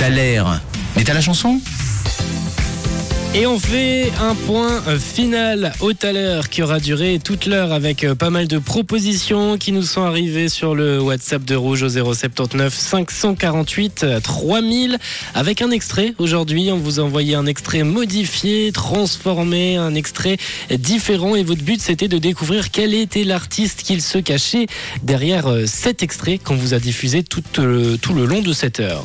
Mais t'as la chanson? Et on fait un point euh, final au Thaler qui aura duré toute l'heure avec euh, pas mal de propositions qui nous sont arrivées sur le WhatsApp de Rouge au 079 548 3000 avec un extrait. Aujourd'hui, on vous a envoyé un extrait modifié, transformé, un extrait différent et votre but c'était de découvrir quel était l'artiste qu'il se cachait derrière euh, cet extrait qu'on vous a diffusé tout le long de cette heure.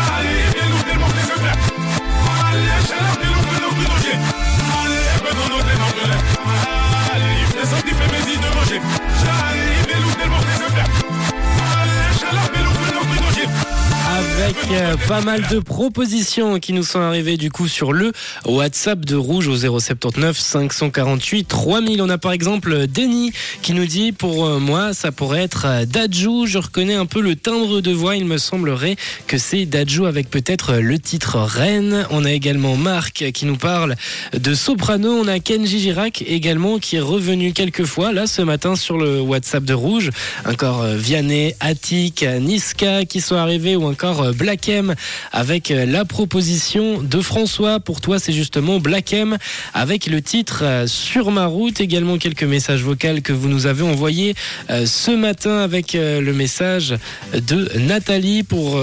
mal de propositions qui nous sont arrivées du coup sur le WhatsApp de Rouge au 079 548 3000. On a par exemple Denis qui nous dit pour euh, moi ça pourrait être euh, Dajou. Je reconnais un peu le timbre de voix. Il me semblerait que c'est Dajou avec peut-être le titre Reine. On a également Marc qui nous parle de Soprano. On a Kenji Girac également qui est revenu quelques fois là ce matin sur le WhatsApp de Rouge. Encore Vianney, Attic, Niska qui sont arrivés ou encore Black M avec la proposition de François. Pour toi, c'est justement Black M avec le titre euh, Sur ma route. Également quelques messages vocaux que vous nous avez envoyés euh, ce matin avec euh, le message de Nathalie pour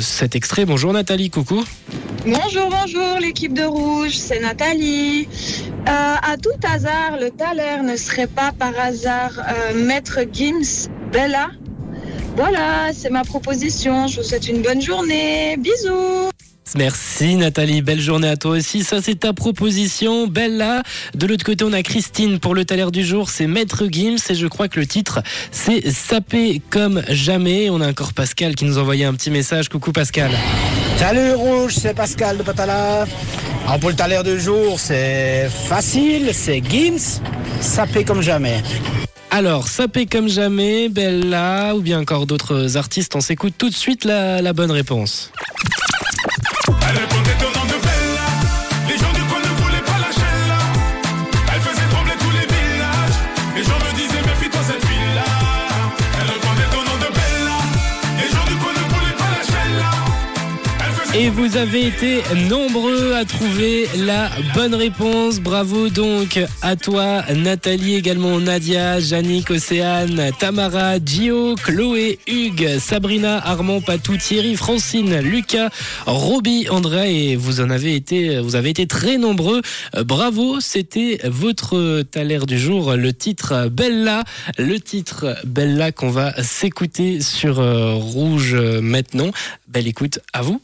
cet extrait. Bonjour Nathalie, coucou. Bonjour, bonjour l'équipe de Rouge, c'est Nathalie. à tout hasard, le Thaler ne serait pas par hasard Maître Gims Bella? Voilà, c'est ma proposition. Je vous souhaite une bonne journée. Bisous. Merci Nathalie, belle journée à toi aussi. Ça c'est ta proposition, Bella. De l'autre côté on a Christine pour le taler du jour, c'est Maître Gims et je crois que le titre c'est Sapé comme jamais. On a encore Pascal qui nous envoyait un petit message. Coucou Pascal. Salut Rouge, c'est Pascal de Patala. Alors pour le taler du jour c'est facile, c'est Gims, Sapé comme jamais. Alors, Sapé comme jamais, Bella ou bien encore d'autres artistes, on s'écoute tout de suite la, la bonne réponse. Et vous avez été nombreux à trouver la bonne réponse. Bravo donc à toi, Nathalie, également Nadia, Yannick, Océane, Tamara, Gio, Chloé, Hugues, Sabrina, Armand, Patou, Thierry, Francine, Lucas, Roby, André. Et vous en avez été, vous avez été très nombreux. Bravo, c'était votre taler du jour, le titre Bella, le titre Bella qu'on va s'écouter sur euh, Rouge maintenant. Belle écoute à vous.